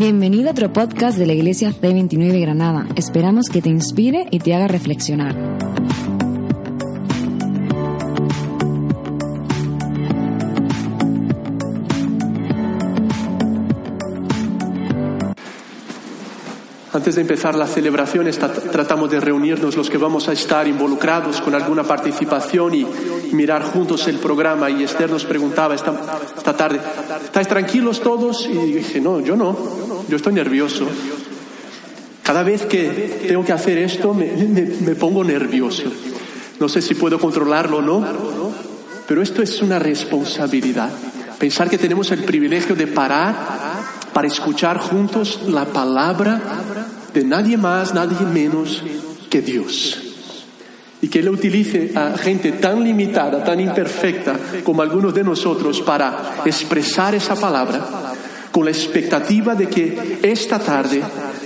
Bienvenido a otro podcast de la Iglesia C29 Granada. Esperamos que te inspire y te haga reflexionar. Antes de empezar la celebración, tratamos de reunirnos los que vamos a estar involucrados con alguna participación y mirar juntos el programa. Y Esther nos preguntaba esta, esta tarde, ¿estáis tranquilos todos? Y dije, no, yo no, yo estoy nervioso. Cada vez que tengo que hacer esto me, me pongo nervioso. No sé si puedo controlarlo o no, pero esto es una responsabilidad. Pensar que tenemos el privilegio de parar para escuchar juntos la palabra de nadie más, nadie menos que Dios. Y que Él utilice a gente tan limitada, tan imperfecta como algunos de nosotros para expresar esa palabra con la expectativa de que esta tarde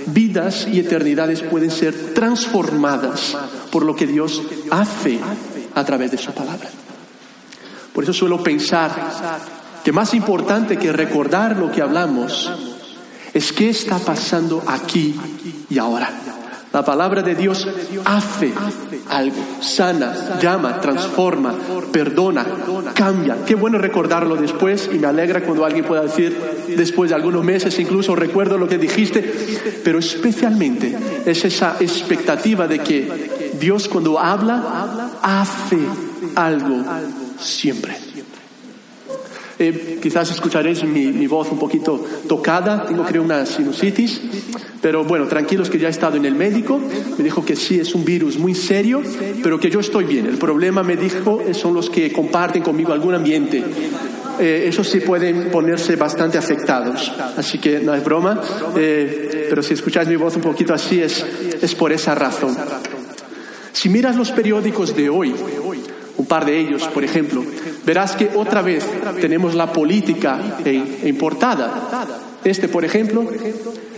vidas y eternidades pueden ser transformadas por lo que Dios hace a través de su palabra. Por eso suelo pensar que más importante que recordar lo que hablamos es qué está pasando aquí y ahora. La palabra de Dios hace algo, sana, llama, transforma, perdona, cambia. Qué bueno recordarlo después y me alegra cuando alguien pueda decir después de algunos meses, incluso recuerdo lo que dijiste, pero especialmente es esa expectativa de que Dios cuando habla hace algo siempre. Eh, quizás escucharéis mi, voz un poquito tocada, tengo creo una sinusitis, pero bueno, tranquilos que ya he estado en el médico, me dijo que sí es un virus muy serio, pero que yo estoy bien. El problema, me dijo, son los que comparten conmigo algún ambiente. Eh, esos sí pueden ponerse bastante afectados, así que no es broma, eh, pero si escucháis mi voz un poquito así es, es por esa razón. Si miras los periódicos de hoy, un par de ellos, por ejemplo, verás que otra vez tenemos la política importada. Este, por ejemplo,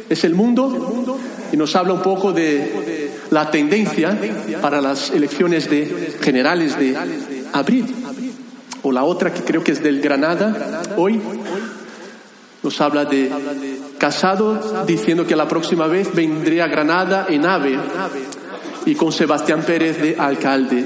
es el mundo y nos habla un poco de la tendencia para las elecciones de generales de abril. O la otra que creo que es del Granada hoy nos habla de Casado diciendo que la próxima vez vendría a Granada en AVE y con Sebastián Pérez de alcalde.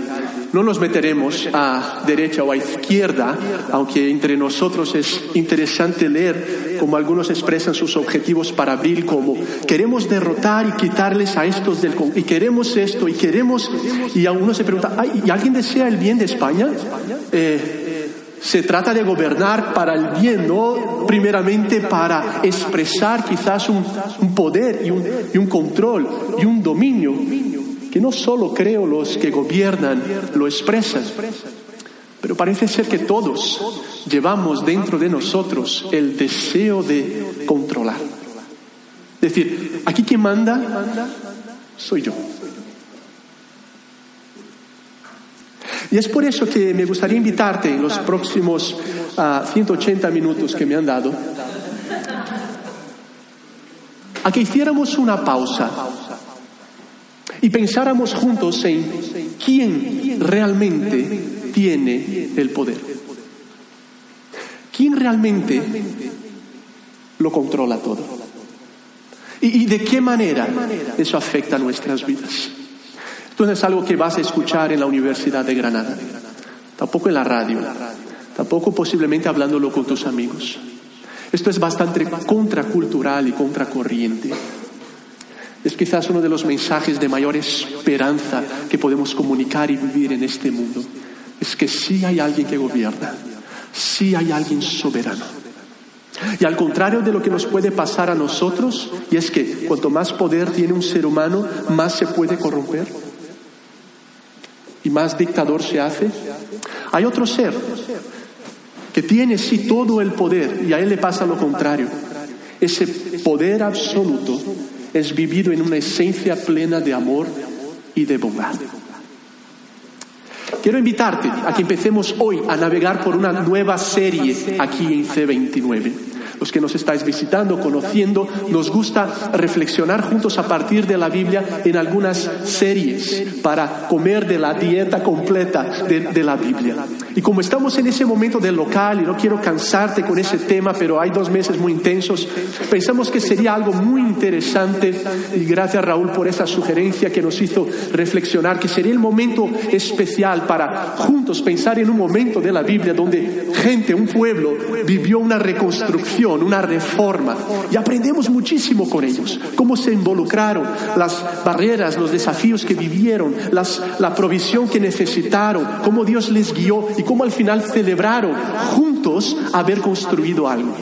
No nos meteremos a derecha o a izquierda, aunque entre nosotros es interesante leer cómo algunos expresan sus objetivos para abril como queremos derrotar y quitarles a estos del y queremos esto y queremos y a uno se pregunta, ¿y alguien desea el bien de España? Eh, se trata de gobernar para el bien, no primeramente para expresar quizás un, poder y un control y un dominio que no solo creo los que gobiernan lo expresan, pero parece ser que todos llevamos dentro de nosotros el deseo de controlar. Decir, aquí quien manda soy yo. Y es por eso que me gustaría invitarte en los próximos 180 ah, minutos que me han dado a que hiciéramos una pausa y pensáramos juntos en quién realmente tiene el poder. ¿Quién realmente lo controla todo? ¿Y, de qué manera eso afecta nuestras vidas? Esto no es algo que vas a escuchar en la Universidad de Granada, tampoco en la radio, tampoco posiblemente hablándolo con tus amigos. Esto es bastante contracultural y contracorriente. Es quizás uno de los mensajes de mayor esperanza que podemos comunicar y vivir en este mundo. Es que sí hay alguien que gobierna, sí hay alguien soberano. Y al contrario de lo que nos puede pasar a nosotros, y es que cuanto más poder tiene un ser humano, más se puede corromper y más dictador se hace, hay otro ser que tiene sí todo el poder y a él le pasa lo contrario. Ese poder absoluto es vivido en una esencia plena de amor y de bondad. Quiero invitarte a que empecemos hoy a navegar por una nueva serie aquí en C29. Los que nos estáis visitando, conociendo, nos gusta reflexionar juntos a partir de la Biblia en algunas series para comer de la dieta completa de, la Biblia. Y como estamos en ese momento del local, y no quiero cansarte con ese tema, pero hay dos meses muy intensos, pensamos que sería algo muy interesante, y gracias Raúl por esa sugerencia que nos hizo reflexionar, que sería el momento especial para juntos pensar en un momento de la Biblia donde gente, un pueblo, vivió una reconstrucción, una reforma, y aprendemos muchísimo con ellos, cómo se involucraron, las barreras, los desafíos que vivieron, las, la provisión que necesitaron, cómo Dios les guió y cómo al final celebraron juntos haber construido algo.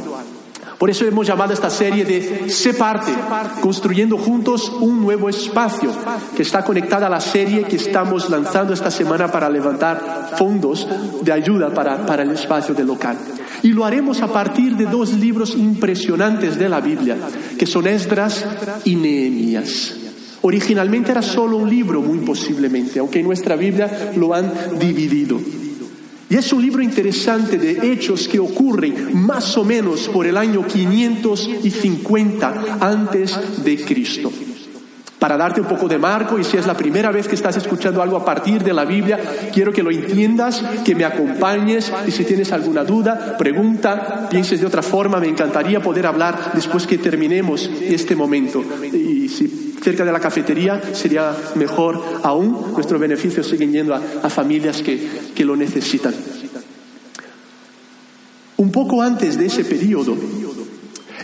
Por eso hemos llamado esta serie de Se parte, construyendo juntos un nuevo espacio, que está conectada a la serie que estamos lanzando esta semana para levantar fondos de ayuda para, para el espacio del local. Y lo haremos a partir de dos libros impresionantes de la Biblia, que son Esdras y Nehemías. Originalmente era solo un libro, muy posiblemente, aunque en nuestra Biblia lo han dividido. Y es un libro interesante de hechos que ocurren más o menos por el año 550 antes de Cristo. Para darte un poco de marco, y si es la primera vez que estás escuchando algo a partir de la Biblia, quiero que lo entiendas, que me acompañes, y si tienes alguna duda, pregunta, pienses de otra forma, me encantaría poder hablar después que terminemos este momento. Y si cerca de la cafetería sería mejor aún. Nuestros beneficios siguen yendo a, familias que, que lo necesitan. Un poco antes de ese periodo,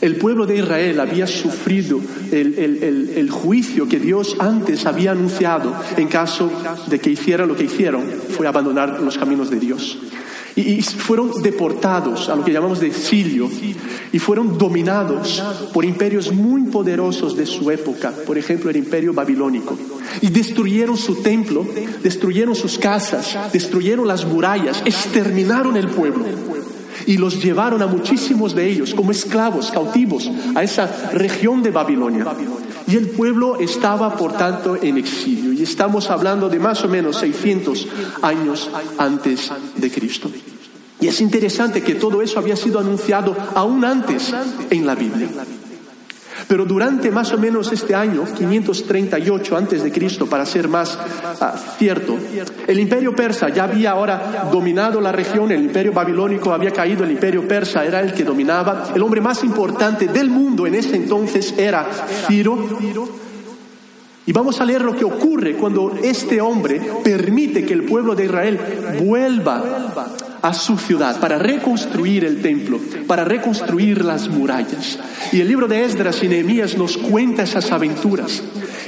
el pueblo de Israel había sufrido el, el, el, juicio que Dios antes había anunciado en caso de que hicieran lo que hicieron, fue abandonar los caminos de Dios. Y, fueron deportados a lo que llamamos de exilio y fueron dominados por imperios muy poderosos de su época, por ejemplo el imperio babilónico. Y destruyeron su templo, destruyeron sus casas, destruyeron las murallas, exterminaron el pueblo y los llevaron a muchísimos de ellos como esclavos, cautivos, a esa región de Babilonia. Y el pueblo estaba, por tanto, en exilio. Y estamos hablando de más o menos 600 años antes de Cristo. Y es interesante que todo eso había sido anunciado aún antes en la Biblia. Pero durante más o menos este año, 538 antes de Cristo, para ser más ah, cierto, el imperio persa ya había ahora dominado la región, el imperio babilónico había caído, el imperio persa era el que dominaba. El hombre más importante del mundo en ese entonces era Ciro. Y vamos a leer lo que ocurre cuando este hombre permite que el pueblo de Israel vuelva a su ciudad para reconstruir el templo, para reconstruir las murallas. Y el libro de Esdras y Nehemías nos cuenta esas aventuras.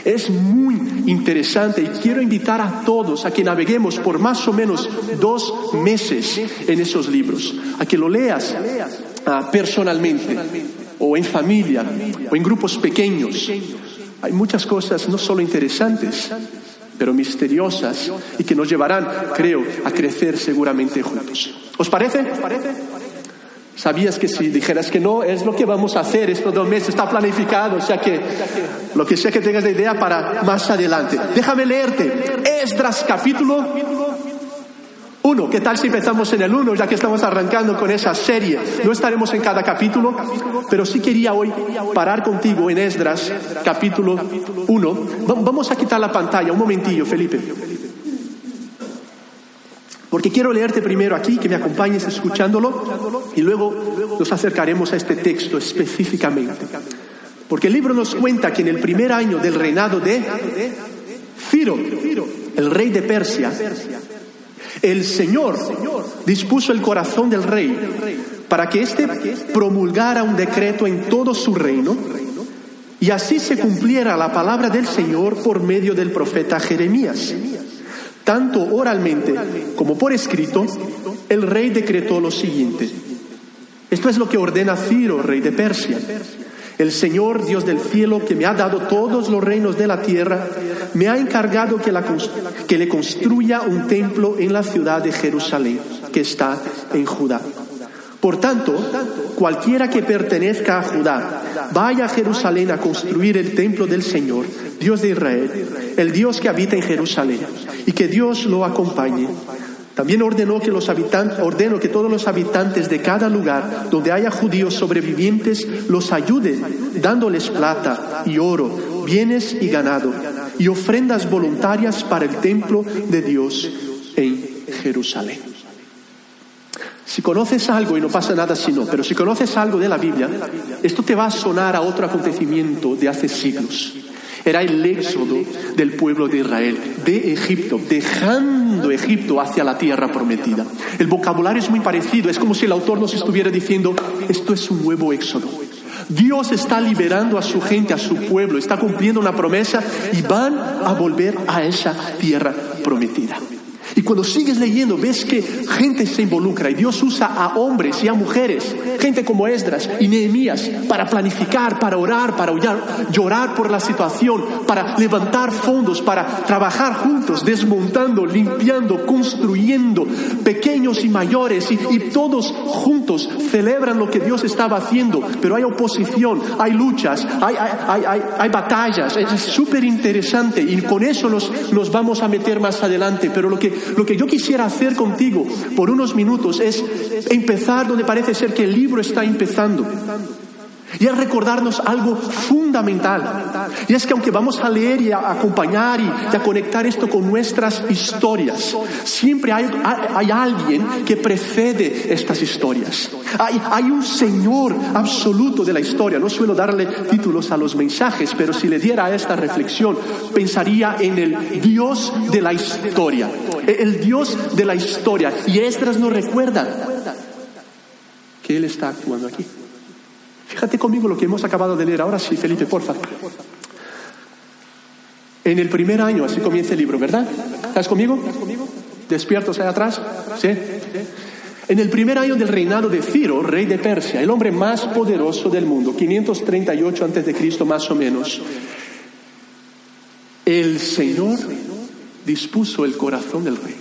Es muy interesante y quiero invitar a todos a que naveguemos por más o menos dos meses en esos libros, a que lo leas ah, personalmente o en familia o en grupos pequeños hay muchas cosas no solo interesantes, pero misteriosas y que nos llevarán, creo, a crecer seguramente juntos. ¿Os parece? Sabías que si dijeras que no, es lo que vamos a hacer estos dos meses, está planificado, o sea que lo que sea que tengas de idea para más adelante. Déjame leerte Esdras capítulo uno, ¿qué tal si empezamos en el uno, ya que estamos arrancando con esa serie? No estaremos en cada capítulo, pero sí quería hoy parar contigo en Esdras, capítulo 1. Vamos a quitar la pantalla, un momentillo, Felipe. Porque quiero leerte primero aquí, que me acompañes escuchándolo, y luego nos acercaremos a este texto específicamente. Porque el libro nos cuenta que en el primer año del reinado de Ciro, el rey de Persia, el Señor dispuso el corazón del rey para que éste promulgara un decreto en todo su reino y así se cumpliera la palabra del Señor por medio del profeta Jeremías. Tanto oralmente como por escrito, el rey decretó lo siguiente. Esto es lo que ordena Ciro, rey de Persia. El Señor, Dios del cielo, que me ha dado todos los reinos de la tierra, me ha encargado que, le construya un templo en la ciudad de Jerusalén, que está en Judá. Por tanto, cualquiera que pertenezca a Judá, vaya a Jerusalén a construir el templo del Señor, Dios de Israel, el Dios que habita en Jerusalén, y que Dios lo acompañe también ordenó que los habitantes, ordeno que todos los habitantes de cada lugar donde haya judíos sobrevivientes los ayuden, dándoles plata y oro, bienes y ganado, y ofrendas voluntarias para el templo de Dios en Jerusalén. Si conoces algo, y no pasa nada si no, pero si conoces algo de la Biblia, esto te va a sonar a otro acontecimiento de hace siglos. Era el éxodo del pueblo de Israel, de Egipto, dejando Egipto hacia la tierra prometida. El vocabulario es muy parecido, es como si el autor nos estuviera diciendo, esto es un nuevo éxodo. Dios está liberando a su gente, a su pueblo, está cumpliendo una promesa y van a volver a esa tierra prometida. Cuando sigues leyendo, ves que gente se involucra y Dios usa a hombres y a mujeres, gente como Esdras y Nehemías, para planificar, para orar, para llorar por la situación, para levantar fondos, para trabajar juntos, desmontando, limpiando, construyendo, pequeños y mayores, y, todos juntos celebran lo que Dios estaba haciendo, pero hay oposición, hay luchas, hay, hay, batallas, es súper interesante y con eso nos, nos vamos a meter más adelante, pero lo que lo que yo quisiera hacer contigo por unos minutos es empezar donde parece ser que el libro está empezando. Y es recordarnos algo fundamental. Y es que aunque vamos a leer y a acompañar y, a conectar esto con nuestras historias, siempre hay, alguien que precede estas historias. Hay, hay, un Señor absoluto de la historia. No suelo darle títulos a los mensajes, pero si le diera esta reflexión, pensaría en el Dios de la historia. El Dios de la historia. Y Estras nos recuerda que Él está actuando aquí. Fíjate conmigo lo que hemos acabado de leer. Ahora sí, Felipe, porfa. En el primer año, así comienza el libro, ¿verdad? ¿Estás conmigo? ¿Despiertos ahí atrás? ¿Sí? En el primer año del reinado de Ciro, rey de Persia, el hombre más poderoso del mundo, 538 antes de Cristo más o menos, el Señor dispuso el corazón del rey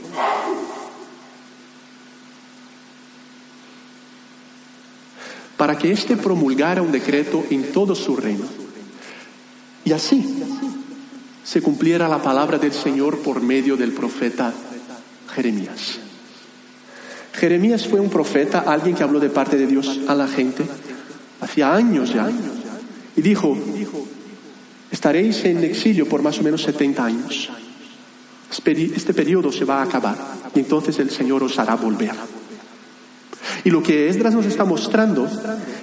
para que éste promulgara un decreto en todo su reino. Y así se cumpliera la palabra del Señor por medio del profeta Jeremías. Jeremías fue un profeta, alguien que habló de parte de Dios a la gente, hacía años ya, y dijo, estaréis en exilio por más o menos 70 años. Este periodo se va a acabar y entonces el Señor os hará volver. Y lo que Esdras nos está mostrando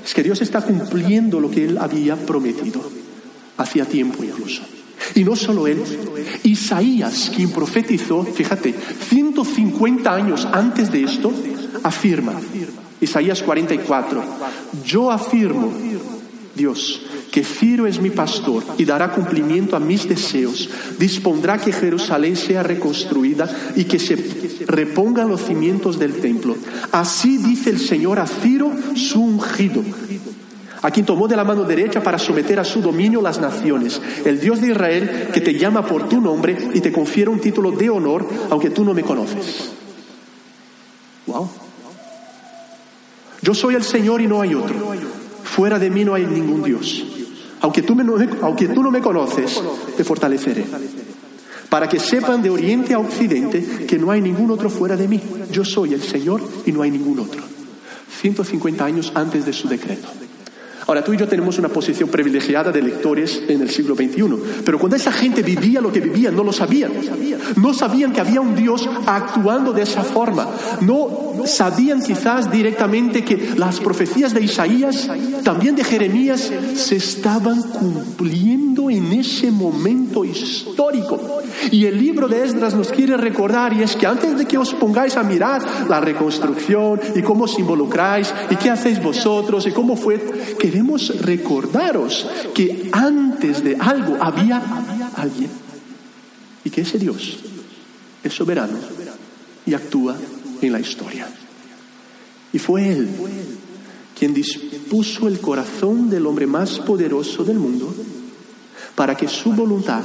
es que Dios está cumpliendo lo que Él había prometido, hacía tiempo incluso. Y no solo Él, Isaías, quien profetizó, fíjate, 150 años antes de esto, afirma, Isaías 44, yo afirmo, Dios, que Ciro es mi pastor y dará cumplimiento a mis deseos, dispondrá que Jerusalén sea reconstruida y que se repongan los cimientos del templo. Así dice el Señor a Ciro, su ungido, a quien tomó de la mano derecha para someter a su dominio las naciones, el Dios de Israel que te llama por tu nombre y te confiere un título de honor, aunque tú no me conoces. Wow. Yo soy el Señor y no hay otro. Fuera de mí no hay ningún Dios. Aunque tú, aunque tú no me conoces, te fortaleceré. Para que sepan de oriente a occidente que no hay ningún otro fuera de mí. Yo soy el Señor y no hay ningún otro. 150 años antes de su decreto. Ahora tú y yo tenemos una posición privilegiada de lectores en el siglo XXI, pero cuando esa gente vivía lo que vivía, no lo sabían. No sabían que había un Dios actuando de esa forma. No sabían quizás directamente que las profecías de Isaías, también de Jeremías, se estaban cumpliendo en ese momento histórico. Y el libro de Esdras nos quiere recordar, y es que antes de que os pongáis a mirar la reconstrucción y cómo os involucráis y qué hacéis vosotros y cómo fue, que queremos recordaros que antes de algo había alguien y que ese Dios es soberano y actúa en la historia. Y fue Él quien dispuso el corazón del hombre más poderoso del mundo para que su voluntad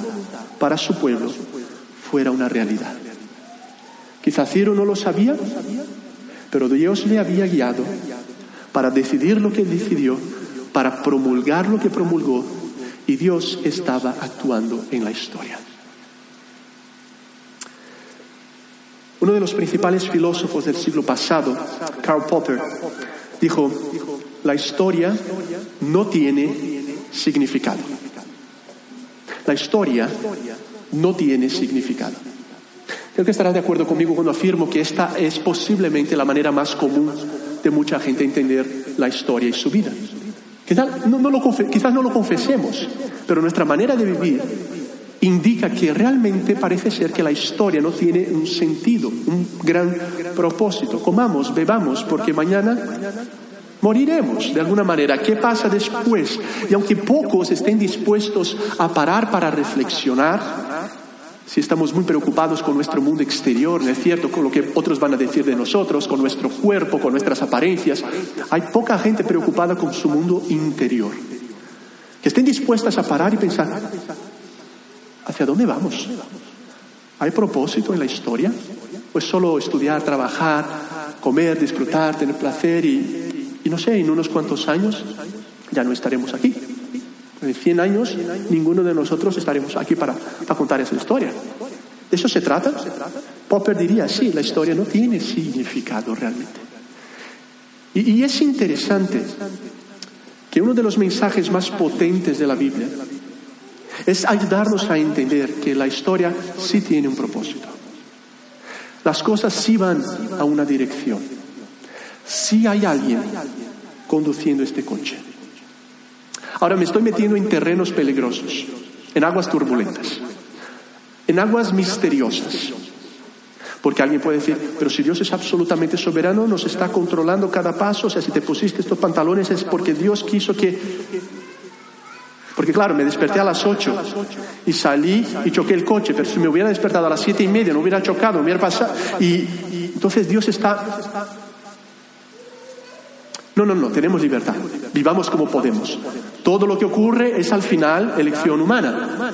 para su pueblo fuera una realidad. Quizá Ciro no lo sabía, pero Dios le había guiado para decidir lo que decidió para promulgar lo que promulgó y Dios estaba actuando en la historia. Uno de los principales filósofos del siglo pasado, Karl Popper, dijo, la historia no tiene significado. La historia no tiene significado. Creo que estarás de acuerdo conmigo cuando afirmo que esta es posiblemente la manera más común de mucha gente entender la historia y su vida. Quizás no, lo, quizás no lo confesemos, pero nuestra manera de vivir indica que realmente parece ser que la historia no tiene un sentido, un gran propósito. Comamos, bebamos, porque mañana moriremos de alguna manera. ¿Qué pasa después? Y aunque pocos estén dispuestos a parar para reflexionar, si estamos muy preocupados con nuestro mundo exterior, ¿no es cierto? Con lo que otros van a decir de nosotros, con nuestro cuerpo, con nuestras apariencias, hay poca gente preocupada con su mundo interior. Que estén dispuestas a parar y pensar, ¿hacia dónde vamos? ¿Hay propósito en la historia? ¿O es solo estudiar, trabajar, comer, disfrutar, tener placer y, y no sé, en unos cuantos años ya no estaremos aquí? En 100 años ninguno de nosotros estaremos aquí para, contar esa historia. ¿De eso se trata? Popper diría, sí, la historia no tiene significado realmente. Y, y es interesante que uno de los mensajes más potentes de la Biblia es ayudarnos a entender que la historia sí tiene un propósito. Las cosas sí van a una dirección. Sí hay alguien conduciendo este coche. Ahora me estoy metiendo en terrenos peligrosos, en aguas turbulentas, en aguas misteriosas. Porque alguien puede decir, pero si Dios es absolutamente soberano, nos está controlando cada paso, o sea, si te pusiste estos pantalones es porque Dios quiso que... Porque claro, me desperté a las 8 y salí y choqué el coche, pero si me hubiera despertado a las siete y media, no hubiera chocado, me hubiera pasado. Y, entonces Dios está... No, no, no, tenemos libertad. Vivamos como podemos. Todo lo que ocurre es al final elección humana.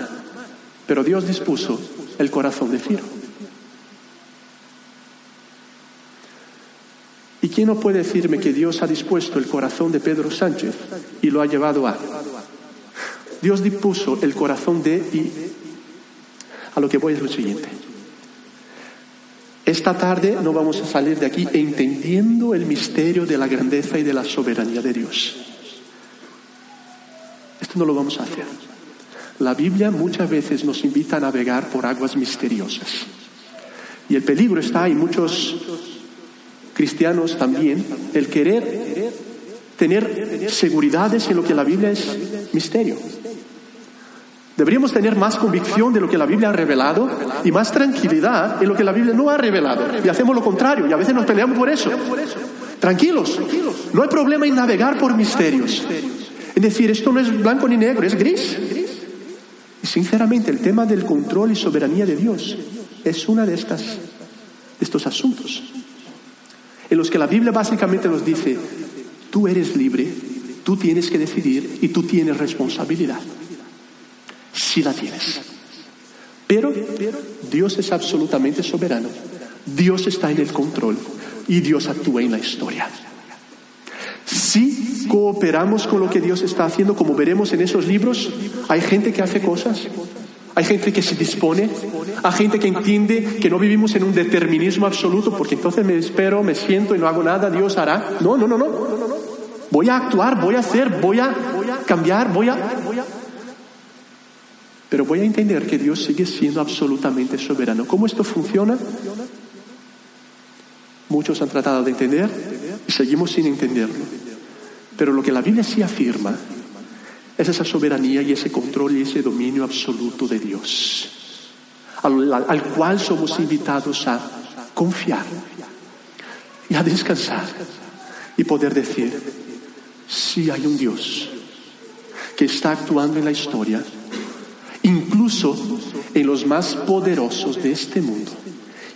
Pero Dios dispuso el corazón de Ciro. ¿Y quién no puede decirme que Dios ha dispuesto el corazón de Pedro Sánchez y lo ha llevado a? Dios dispuso el corazón de y a lo que voy es lo siguiente. Esta tarde no vamos a salir de aquí entendiendo el misterio de la grandeza y de la soberanía de Dios. Esto no lo vamos a hacer. La Biblia muchas veces nos invita a navegar por aguas misteriosas. Y el peligro está, y muchos cristianos también, el querer tener seguridades en lo que la Biblia es misterio. Deberíamos tener más convicción de lo que la Biblia ha revelado y más tranquilidad en lo que la Biblia no ha revelado. Y hacemos lo contrario y a veces nos peleamos por eso. Tranquilos, no hay problema en navegar por misterios. Es decir, esto no es blanco ni negro, es gris. Y sinceramente el tema del control y soberanía de Dios es una de estas de estos asuntos en los que la Biblia básicamente nos dice, tú eres libre, tú tienes que decidir y tú tienes responsabilidad. Si la tienes. Pero Dios es absolutamente soberano. Dios está en el control y Dios actúa en la historia. Si cooperamos con lo que Dios está haciendo, como veremos en esos libros, hay gente que hace cosas, hay gente que se dispone, hay gente que entiende que no vivimos en un determinismo absoluto, porque entonces me espero, me siento y no hago nada, Dios hará. No, no, no, no. Voy a actuar, voy a hacer, voy a cambiar, voy a... Pero voy a entender que Dios sigue siendo absolutamente soberano. ¿Cómo esto funciona? Muchos han tratado de entender y seguimos sin entenderlo. Pero lo que la Biblia sí afirma es esa soberanía y ese control y ese dominio absoluto de Dios, al, al cual somos invitados a confiar y a descansar y poder decir, sí hay un Dios que está actuando en la historia incluso en los más poderosos de este mundo,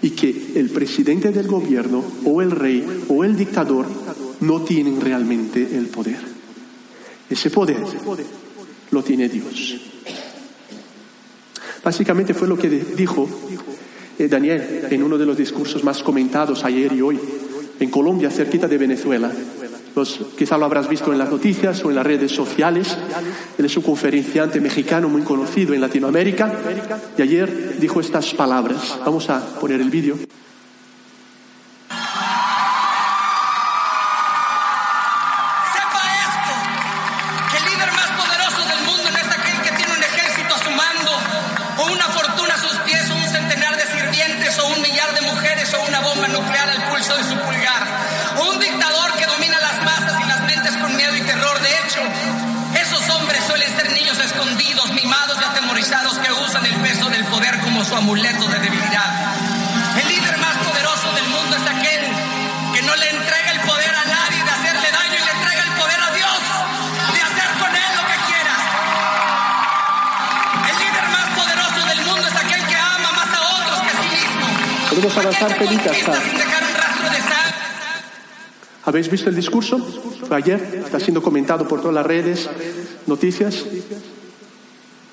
y que el presidente del gobierno o el rey o el dictador no tienen realmente el poder. Ese poder lo tiene Dios. Básicamente fue lo que dijo eh, Daniel en uno de los discursos más comentados ayer y hoy en Colombia, cerquita de Venezuela. Los, quizá lo habrás visto en las noticias o en las redes sociales. Él es un conferenciante mexicano muy conocido en Latinoamérica y ayer dijo estas palabras. Vamos a poner el vídeo. de su rastro de sangre. ¿Habéis visto el discurso? Fue ayer, está siendo comentado por todas las redes, noticias.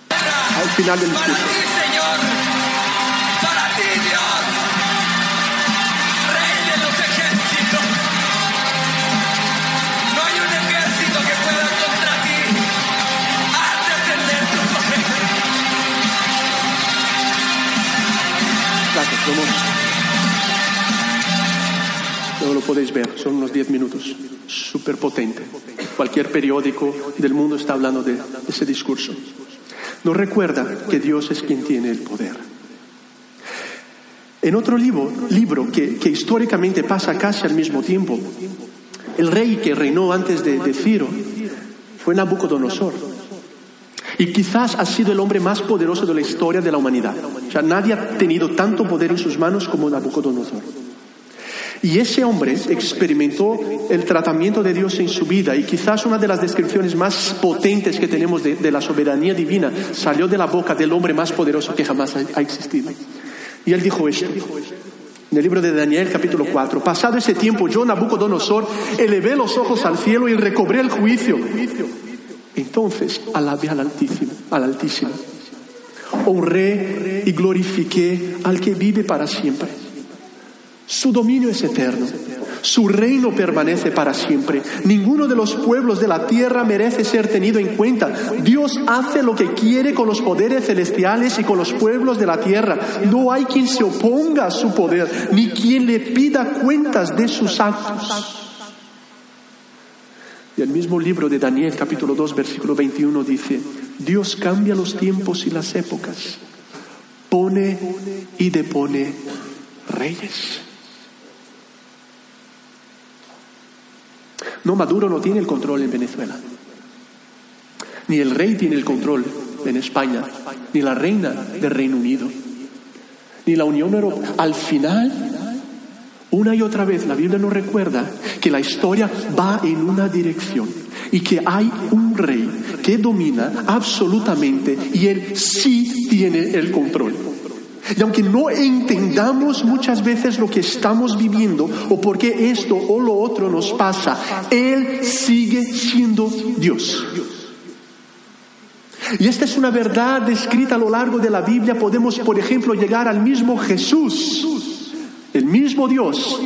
Al final del discurso. Podéis ver, son unos 10 minutos. Súper potente. Cualquier periódico del mundo está hablando de ese discurso. Nos recuerda que Dios es quien tiene el poder. En otro libro, libro que, históricamente pasa casi al mismo tiempo, el rey que reinó antes de, de Ciro fue Nabucodonosor. Y quizás ha sido el hombre más poderoso de la historia de la humanidad. O sea, nadie ha tenido tanto poder en sus manos como Nabucodonosor. Y ese hombre experimentó el tratamiento de Dios en su vida y quizás una de las descripciones más potentes que tenemos de, la soberanía divina salió de la boca del hombre más poderoso que jamás ha, ha existido. Y él dijo esto. En el libro de Daniel capítulo 4, pasado ese tiempo yo, Nabucodonosor, elevé los ojos al cielo y recobré el juicio. Entonces alabé al Altísimo, al Altísimo. Honré y glorifiqué al que vive para siempre. Su dominio es eterno. Su reino permanece para siempre. Ninguno de los pueblos de la tierra merece ser tenido en cuenta. Dios hace lo que quiere con los poderes celestiales y con los pueblos de la tierra. No hay quien se oponga a su poder, ni quien le pida cuentas de sus actos. Y el mismo libro de Daniel, capítulo 2, versículo 21, dice, Dios cambia los tiempos y las épocas, pone y depone reyes. No, Maduro no tiene el control en Venezuela, ni el rey tiene el control en España, ni la reina del Reino Unido, ni la Unión Europea. Al final, una y otra vez la Biblia nos recuerda que la historia va en una dirección y que hay un rey que domina absolutamente y él sí tiene el control. Y aunque no entendamos muchas veces lo que estamos viviendo o por qué esto o lo otro nos pasa, Él sigue siendo Dios. Y esta es una verdad descrita a lo largo de la Biblia. Podemos, por ejemplo, llegar al mismo Jesús, el mismo Dios.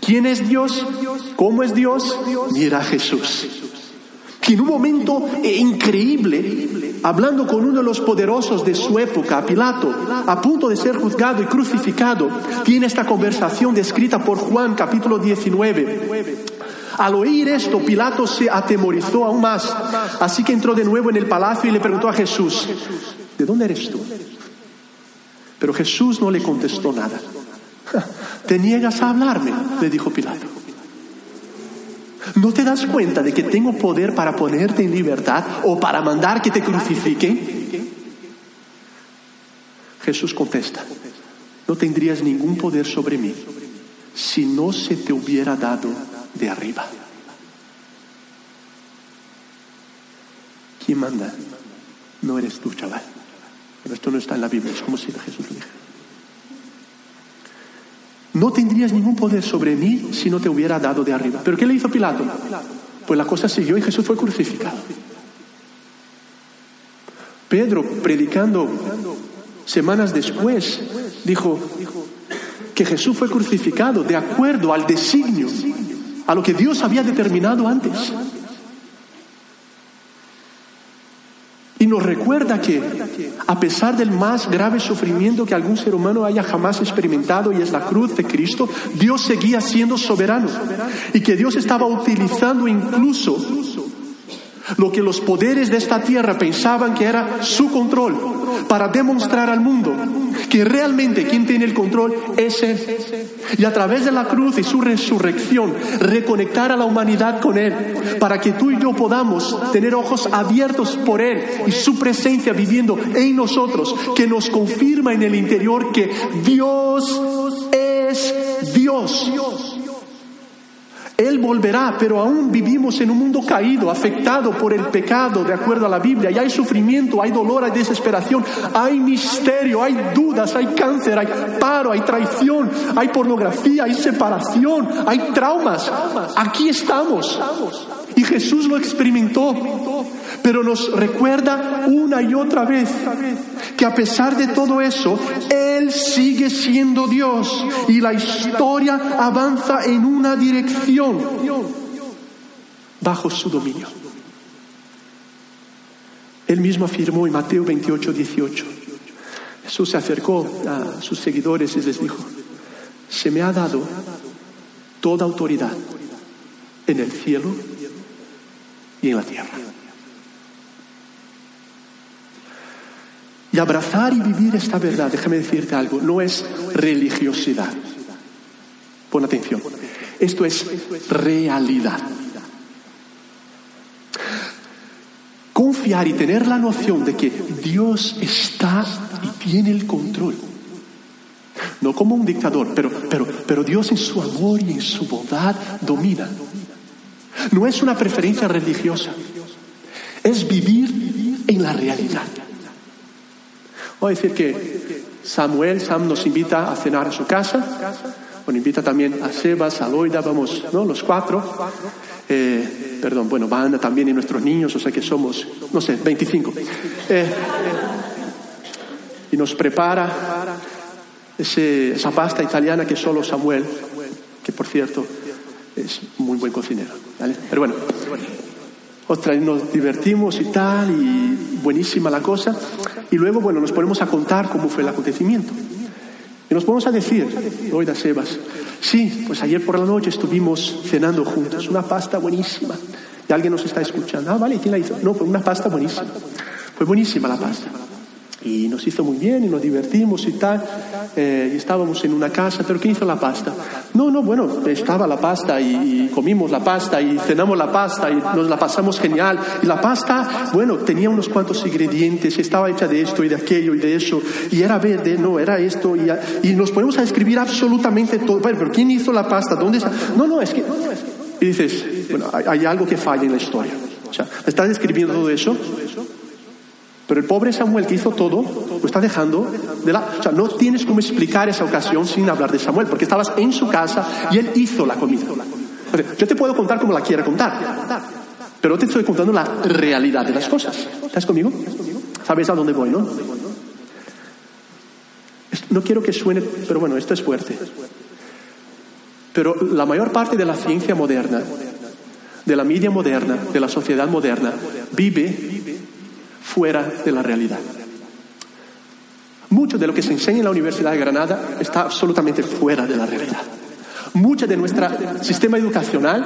¿Quién es Dios? ¿Cómo es Dios? Mira a Jesús. Que en un momento increíble, hablando con uno de los poderosos de su época, Pilato, a punto de ser juzgado y crucificado, tiene esta conversación descrita por Juan capítulo 19. Al oír esto, Pilato se atemorizó aún más, así que entró de nuevo en el palacio y le preguntó a Jesús, ¿de dónde eres tú? Pero Jesús no le contestó nada. ¿Te niegas a hablarme? le dijo Pilato. ¿No te das cuenta de que tengo poder para ponerte en libertad o para mandar que te crucifiquen? Jesús contesta, no tendrías ningún poder sobre mí si no se te hubiera dado de arriba. ¿Quién manda? No eres tú, chaval. Pero esto no está en la Biblia, es como si Jesús lo dijera. No tendrías ningún poder sobre mí si no te hubiera dado de arriba. ¿Pero qué le hizo Pilato? Pues la cosa siguió y Jesús fue crucificado. Pedro, predicando semanas después, dijo que Jesús fue crucificado de acuerdo al designio, a lo que Dios había determinado antes. Y nos recuerda que a pesar del más grave sufrimiento que algún ser humano haya jamás experimentado y es la cruz de Cristo, Dios seguía siendo soberano. Y que Dios estaba utilizando incluso lo que los poderes de esta tierra pensaban que era su control, para demostrar al mundo que realmente quien tiene el control es Él. Y a través de la cruz y su resurrección, reconectar a la humanidad con Él, para que tú y yo podamos tener ojos abiertos por Él y su presencia viviendo en nosotros, que nos confirma en el interior que Dios es Dios. Él volverá, pero aún vivimos en un mundo caído, afectado por el pecado, de acuerdo a la Biblia. Y hay sufrimiento, hay dolor, hay desesperación, hay misterio, hay dudas, hay cáncer, hay paro, hay traición, hay pornografía, hay separación, hay traumas. Aquí estamos. Y Jesús lo experimentó, pero nos recuerda una y otra vez que a pesar de todo eso, Él sigue siendo Dios y la historia avanza en una dirección bajo su dominio. Él mismo afirmó en Mateo 28, 18, Jesús se acercó a sus seguidores y les dijo, se me ha dado toda autoridad en el cielo y en la tierra. Y abrazar y vivir esta verdad, déjame decirte algo, no es religiosidad. Pon atención. Esto es realidad. Confiar y tener la noción de que Dios está y tiene el control. No como un dictador, pero, pero, pero Dios en su amor y en su bondad domina. No es una preferencia religiosa, es vivir en la realidad. Voy decir que Samuel, Sam nos invita a cenar a su casa, bueno, invita también a Sebas, a Loida, vamos, ¿no? Los cuatro. Eh, perdón, bueno, van también y nuestros niños, o sea que somos, no sé, 25. Eh, y nos prepara esa pasta italiana que solo Samuel, que por cierto es muy buen cocinero. Pero bueno, otra, nos divertimos y tal, y buenísima la cosa. Y luego, bueno, nos ponemos a contar cómo fue el acontecimiento. Y nos ponemos a decir, oiga Sebas, sí, pues ayer por la noche estuvimos cenando juntos, una pasta buenísima. Y alguien nos está escuchando, ah, vale, ¿quién la hizo? No, fue una pasta buenísima. Fue buenísima la pasta y nos hizo muy bien y nos divertimos y tal. Eh, y estábamos en una casa, pero ¿qué hizo la pasta? No, no, bueno, estaba la pasta y, comimos la pasta y cenamos la pasta y nos la pasamos genial. Y la pasta, bueno, tenía unos cuantos ingredientes, estaba hecha de esto y de aquello y de eso, y era verde, no, era esto, y, y nos ponemos a escribir absolutamente todo. Bueno, pero ¿quién hizo la pasta? ¿Dónde está? No, no, es que... Y dices, bueno, hay, hay algo que falla en la historia. O sea, ¿estás escribiendo todo eso? Pero el pobre Samuel que hizo todo, lo está dejando de la... O sea, no tienes cómo explicar esa ocasión sin hablar de Samuel, porque estabas en su casa y él hizo la comida. yo te puedo contar como la quiera contar, pero te estoy contando la realidad de las cosas. ¿Estás conmigo? ¿Sabes a dónde voy, no? No quiero que suene, pero bueno, esto es fuerte. Pero la mayor parte de la ciencia moderna, de la media moderna, de la sociedad moderna, vive fuera de la realidad. Mucho de lo que se enseña en la Universidad de Granada está absolutamente fuera de la realidad. Mucho de nuestro sistema educacional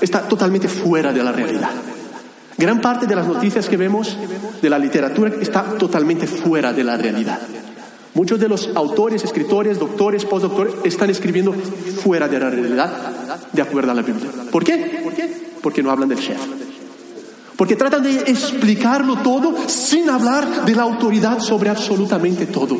está totalmente fuera de la realidad. Gran parte de las noticias que vemos de la literatura está totalmente fuera de la realidad. Muchos de los autores, escritores, doctores, postdoctores están escribiendo fuera de la realidad, de acuerdo a la Biblia. ¿Por qué? Porque no hablan del chef. Porque tratan de explicarlo todo sin hablar de la autoridad sobre absolutamente todo.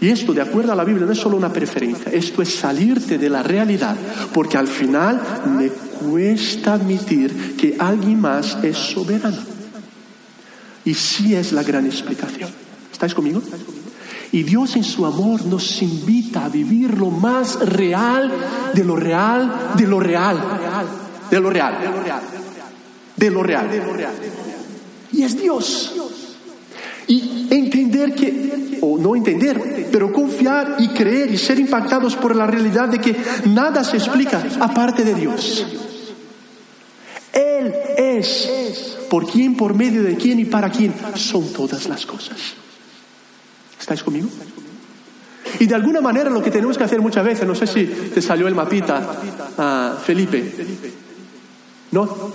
Y esto, de acuerdo a la Biblia, no es solo una preferencia, esto es salirte de la realidad, porque al final me cuesta admitir que alguien más es soberano. Y sí es la gran explicación. ¿Estáis conmigo? Y Dios en su amor nos invita a vivir lo más real de lo real, de lo real, de lo real. De lo real de lo real. Y es Dios. Y entender que, o no entender, pero confiar y creer y ser impactados por la realidad de que nada se explica aparte de Dios. Él es por quién, por medio de quién y para quién son todas las cosas. ¿Estáis conmigo? Y de alguna manera lo que tenemos que hacer muchas veces, no sé si te salió el mapita, a Felipe. ¿No?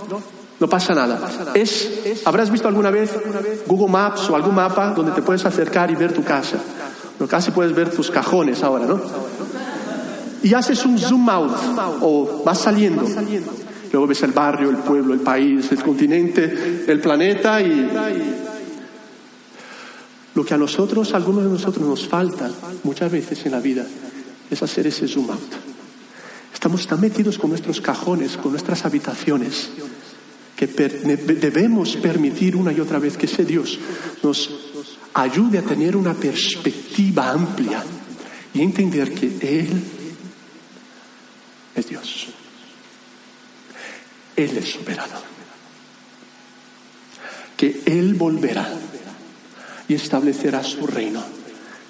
No pasa nada. Es, habrás visto alguna vez Google Maps o algún mapa donde te puedes acercar y ver tu casa. No, casi puedes ver tus cajones ahora, ¿no? Y haces un zoom out o vas saliendo. Luego ves el barrio, el pueblo, el país, el continente, el planeta y lo que a nosotros, algunos de nosotros nos falta muchas veces en la vida es hacer ese zoom out. Estamos tan metidos con nuestros cajones, con nuestras habitaciones, que debemos permitir una y otra vez que ese Dios nos ayude a tener una perspectiva amplia y entender que Él es Dios. Él es soberano. Que Él volverá y establecerá su reino.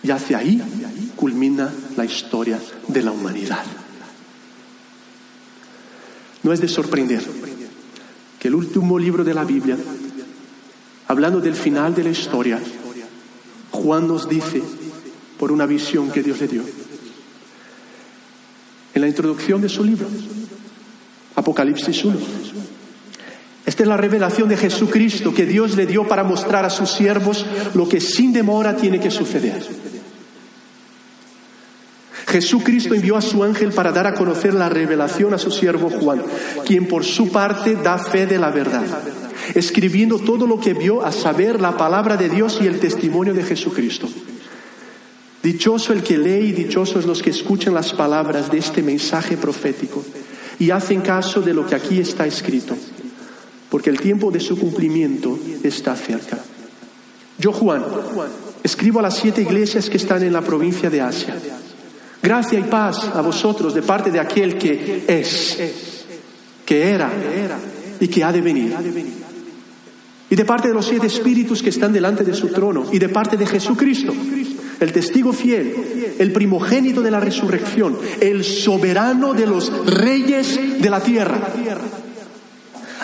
Y hacia ahí culmina la historia de la humanidad. No es de sorprender que el último libro de la Biblia, hablando del final de la historia, Juan nos dice, por una visión que Dios le dio, en la introducción de su libro, Apocalipsis 1. Esta es la revelación de Jesucristo que Dios le dio para mostrar a sus siervos lo que sin demora tiene que suceder. Jesucristo envió a su ángel para dar a conocer la revelación a su siervo Juan, quien por su parte da fe de la verdad, escribiendo todo lo que vio a saber la palabra de Dios y el testimonio de Jesucristo. Dichoso el que lee y dichosos los que escuchan las palabras de este mensaje profético y hacen caso de lo que aquí está escrito, porque el tiempo de su cumplimiento está cerca. Yo, Juan, escribo a las siete iglesias que están en la provincia de Asia. Gracia y paz a vosotros de parte de aquel que es, que era y que ha de venir. Y de parte de los siete espíritus que están delante de su trono y de parte de Jesucristo, el testigo fiel, el primogénito de la resurrección, el soberano de los reyes de la tierra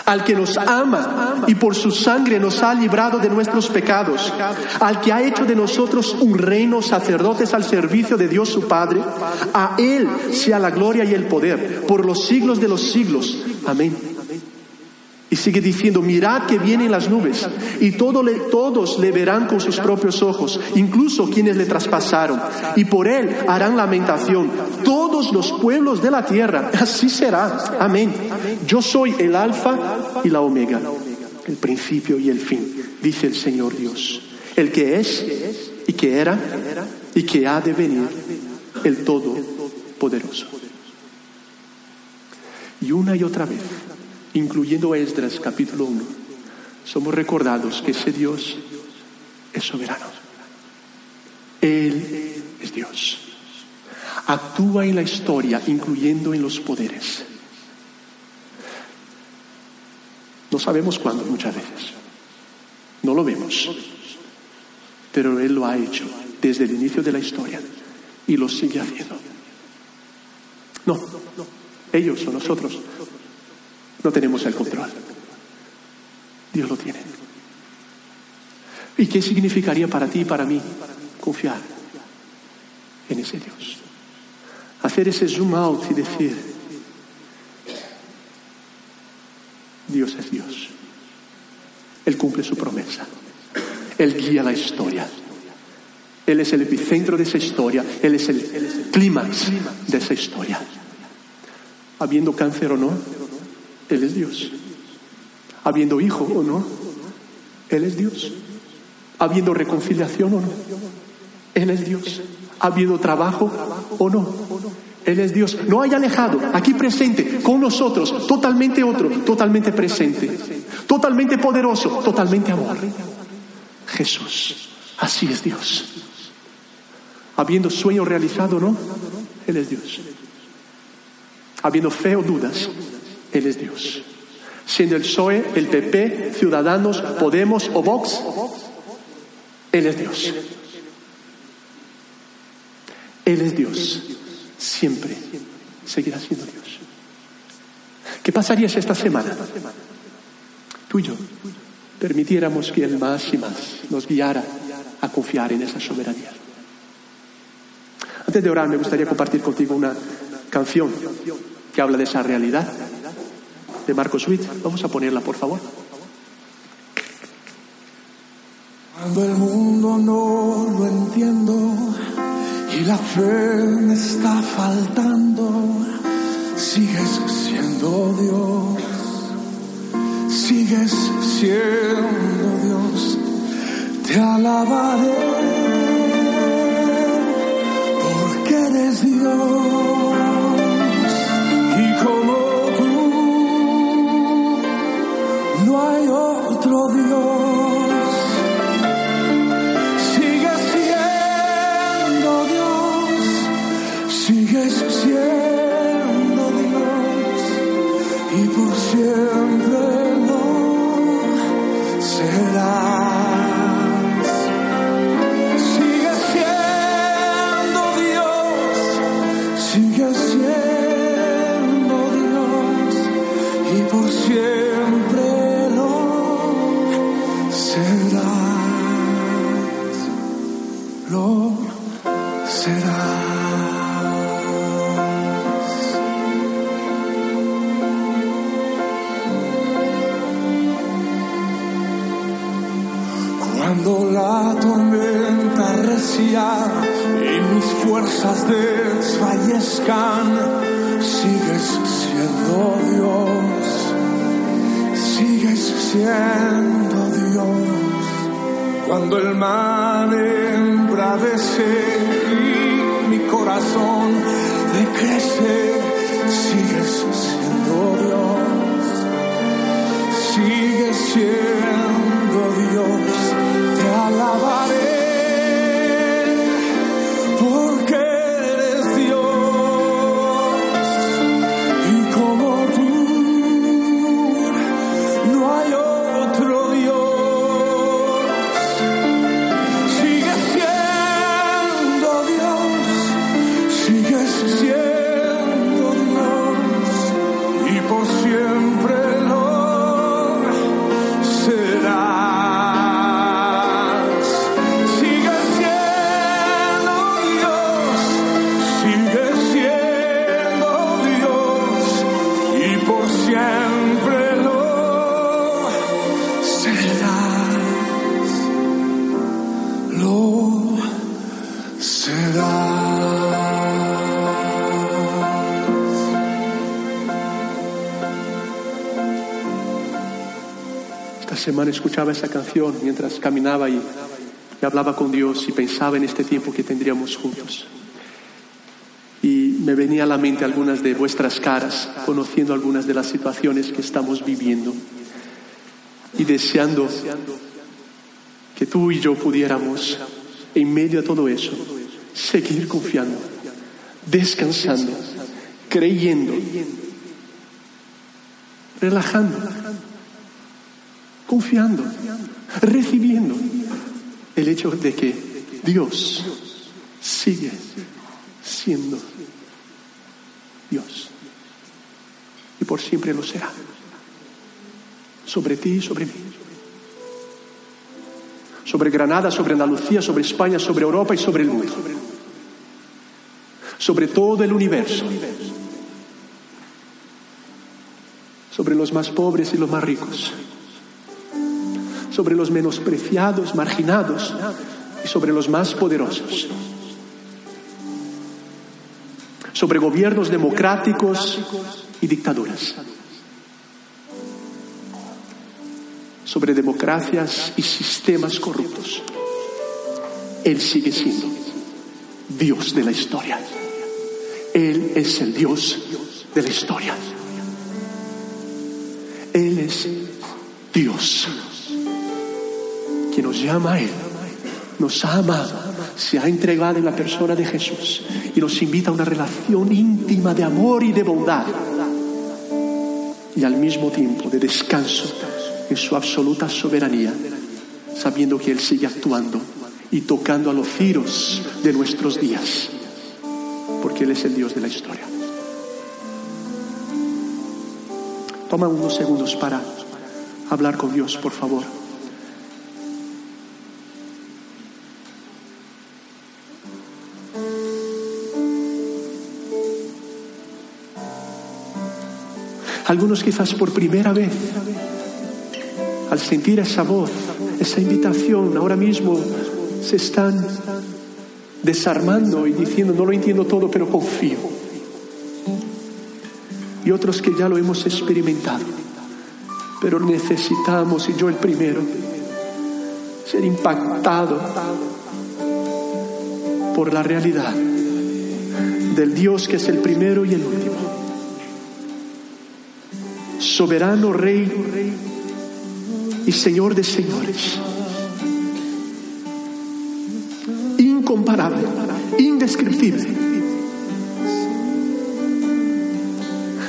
al que nos ama y por su sangre nos ha librado de nuestros pecados, al que ha hecho de nosotros un reino sacerdotes al servicio de Dios su Padre, a Él sea la gloria y el poder por los siglos de los siglos. Amén. Y sigue diciendo, mirad que vienen las nubes y todos le verán con sus propios ojos, incluso quienes le traspasaron. Y por él harán lamentación todos los pueblos de la tierra. Así será. Amén. Yo soy el alfa y la omega, el principio y el fin, dice el Señor Dios. El que es y que era y que ha de venir, el Todopoderoso. Y una y otra vez incluyendo Esdras capítulo 1, somos recordados que ese Dios es soberano. Él es Dios. Actúa en la historia, incluyendo en los poderes. No sabemos cuándo muchas veces. No lo vemos. Pero Él lo ha hecho desde el inicio de la historia y lo sigue haciendo. No, ellos o nosotros no tenemos el control. Dios lo tiene. ¿Y qué significaría para ti y para mí confiar en ese Dios? Hacer ese zoom out y decir, Dios es Dios. Él cumple su promesa. Él guía la historia. Él es el epicentro de esa historia. Él es el clímax de esa historia. Habiendo cáncer o no, él es Dios. Habiendo hijo o no, Él es Dios. Habiendo reconciliación o no, Él es Dios. Habiendo trabajo o no, Él es Dios. No hay alejado, aquí presente, con nosotros, totalmente otro, totalmente presente, totalmente poderoso, totalmente amor. Jesús, así es Dios. Habiendo sueño realizado o no, Él es Dios. Habiendo fe o dudas, él es Dios. Siendo el PSOE, el PP, Ciudadanos, Podemos o Vox, Él es Dios. Él es Dios. Siempre seguirá siendo Dios. ¿Qué pasaría esta semana tú y yo permitiéramos que Él más y más nos guiara a confiar en esa soberanía? Antes de orar, me gustaría compartir contigo una canción que habla de esa realidad de Marcos Witt. Vamos a ponerla, por favor. Cuando el mundo no lo entiendo y la fe me está faltando, sigues siendo Dios, sigues siendo Dios, te alabaré porque eres Dios y por semana escuchaba esa canción mientras caminaba y, y hablaba con Dios y pensaba en este tiempo que tendríamos juntos. Y me venía a la mente algunas de vuestras caras, conociendo algunas de las situaciones que estamos viviendo y deseando que tú y yo pudiéramos, en medio de todo eso, seguir confiando, descansando, creyendo, relajando, confiando, recibiendo el hecho de que Dios sigue siendo Dios y por siempre lo será, sobre ti y sobre mí sobre Granada, sobre Andalucía, sobre España, sobre Europa y sobre el mundo. Sobre todo el universo. Sobre los más pobres y los más ricos. Sobre los menospreciados, marginados y sobre los más poderosos. Sobre gobiernos democráticos y dictaduras. sobre democracias y sistemas corruptos. Él sigue siendo Dios de la historia. Él es el Dios de la historia. Él es Dios, quien nos llama a Él, nos amado, se ha entregado en la persona de Jesús y nos invita a una relación íntima de amor y de bondad y al mismo tiempo de descanso en su absoluta soberanía, sabiendo que Él sigue actuando y tocando a los giros de nuestros días, porque Él es el Dios de la historia. Toma unos segundos para hablar con Dios, por favor. Algunos quizás por primera vez, al sentir esa voz, esa invitación, ahora mismo se están desarmando y diciendo, no lo entiendo todo, pero confío. Y otros que ya lo hemos experimentado, pero necesitamos, y yo el primero, ser impactado por la realidad del Dios que es el primero y el último. Soberano Rey y Señor de señores. Incomparable, indescriptible.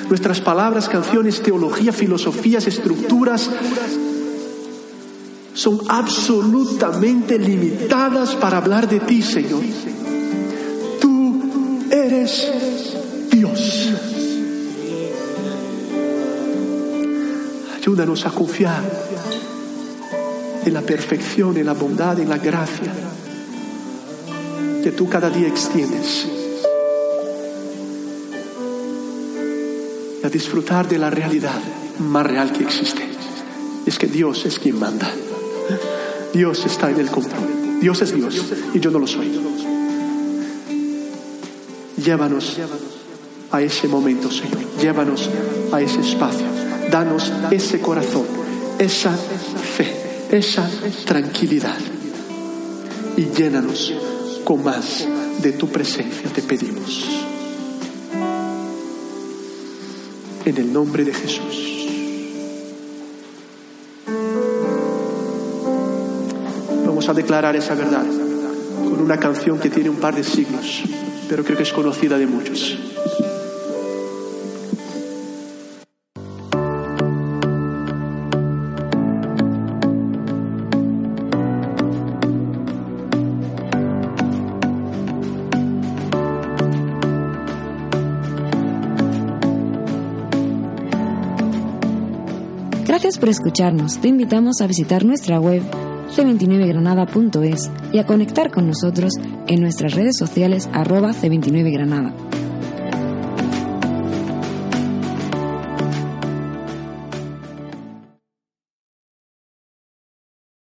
Nuestras palabras, canciones, teología, filosofías, estructuras son absolutamente limitadas para hablar de ti, Señor. Tú eres Ayúdanos a confiar en la perfección, en la bondad, en la gracia que tú cada día extiendes. Y a disfrutar de la realidad más real que existe. Es que Dios es quien manda. Dios está en el control. Dios es Dios y yo no lo soy. Llévanos a ese momento, Señor. Llévanos a ese espacio. Danos ese corazón, esa fe, esa tranquilidad. Y llénanos con más de tu presencia, te pedimos. En el nombre de Jesús. Vamos a declarar esa verdad con una canción que tiene un par de siglos, pero creo que es conocida de muchos. Por escucharnos. Te invitamos a visitar nuestra web c29granada.es y a conectar con nosotros en nuestras redes sociales arroba c29granada.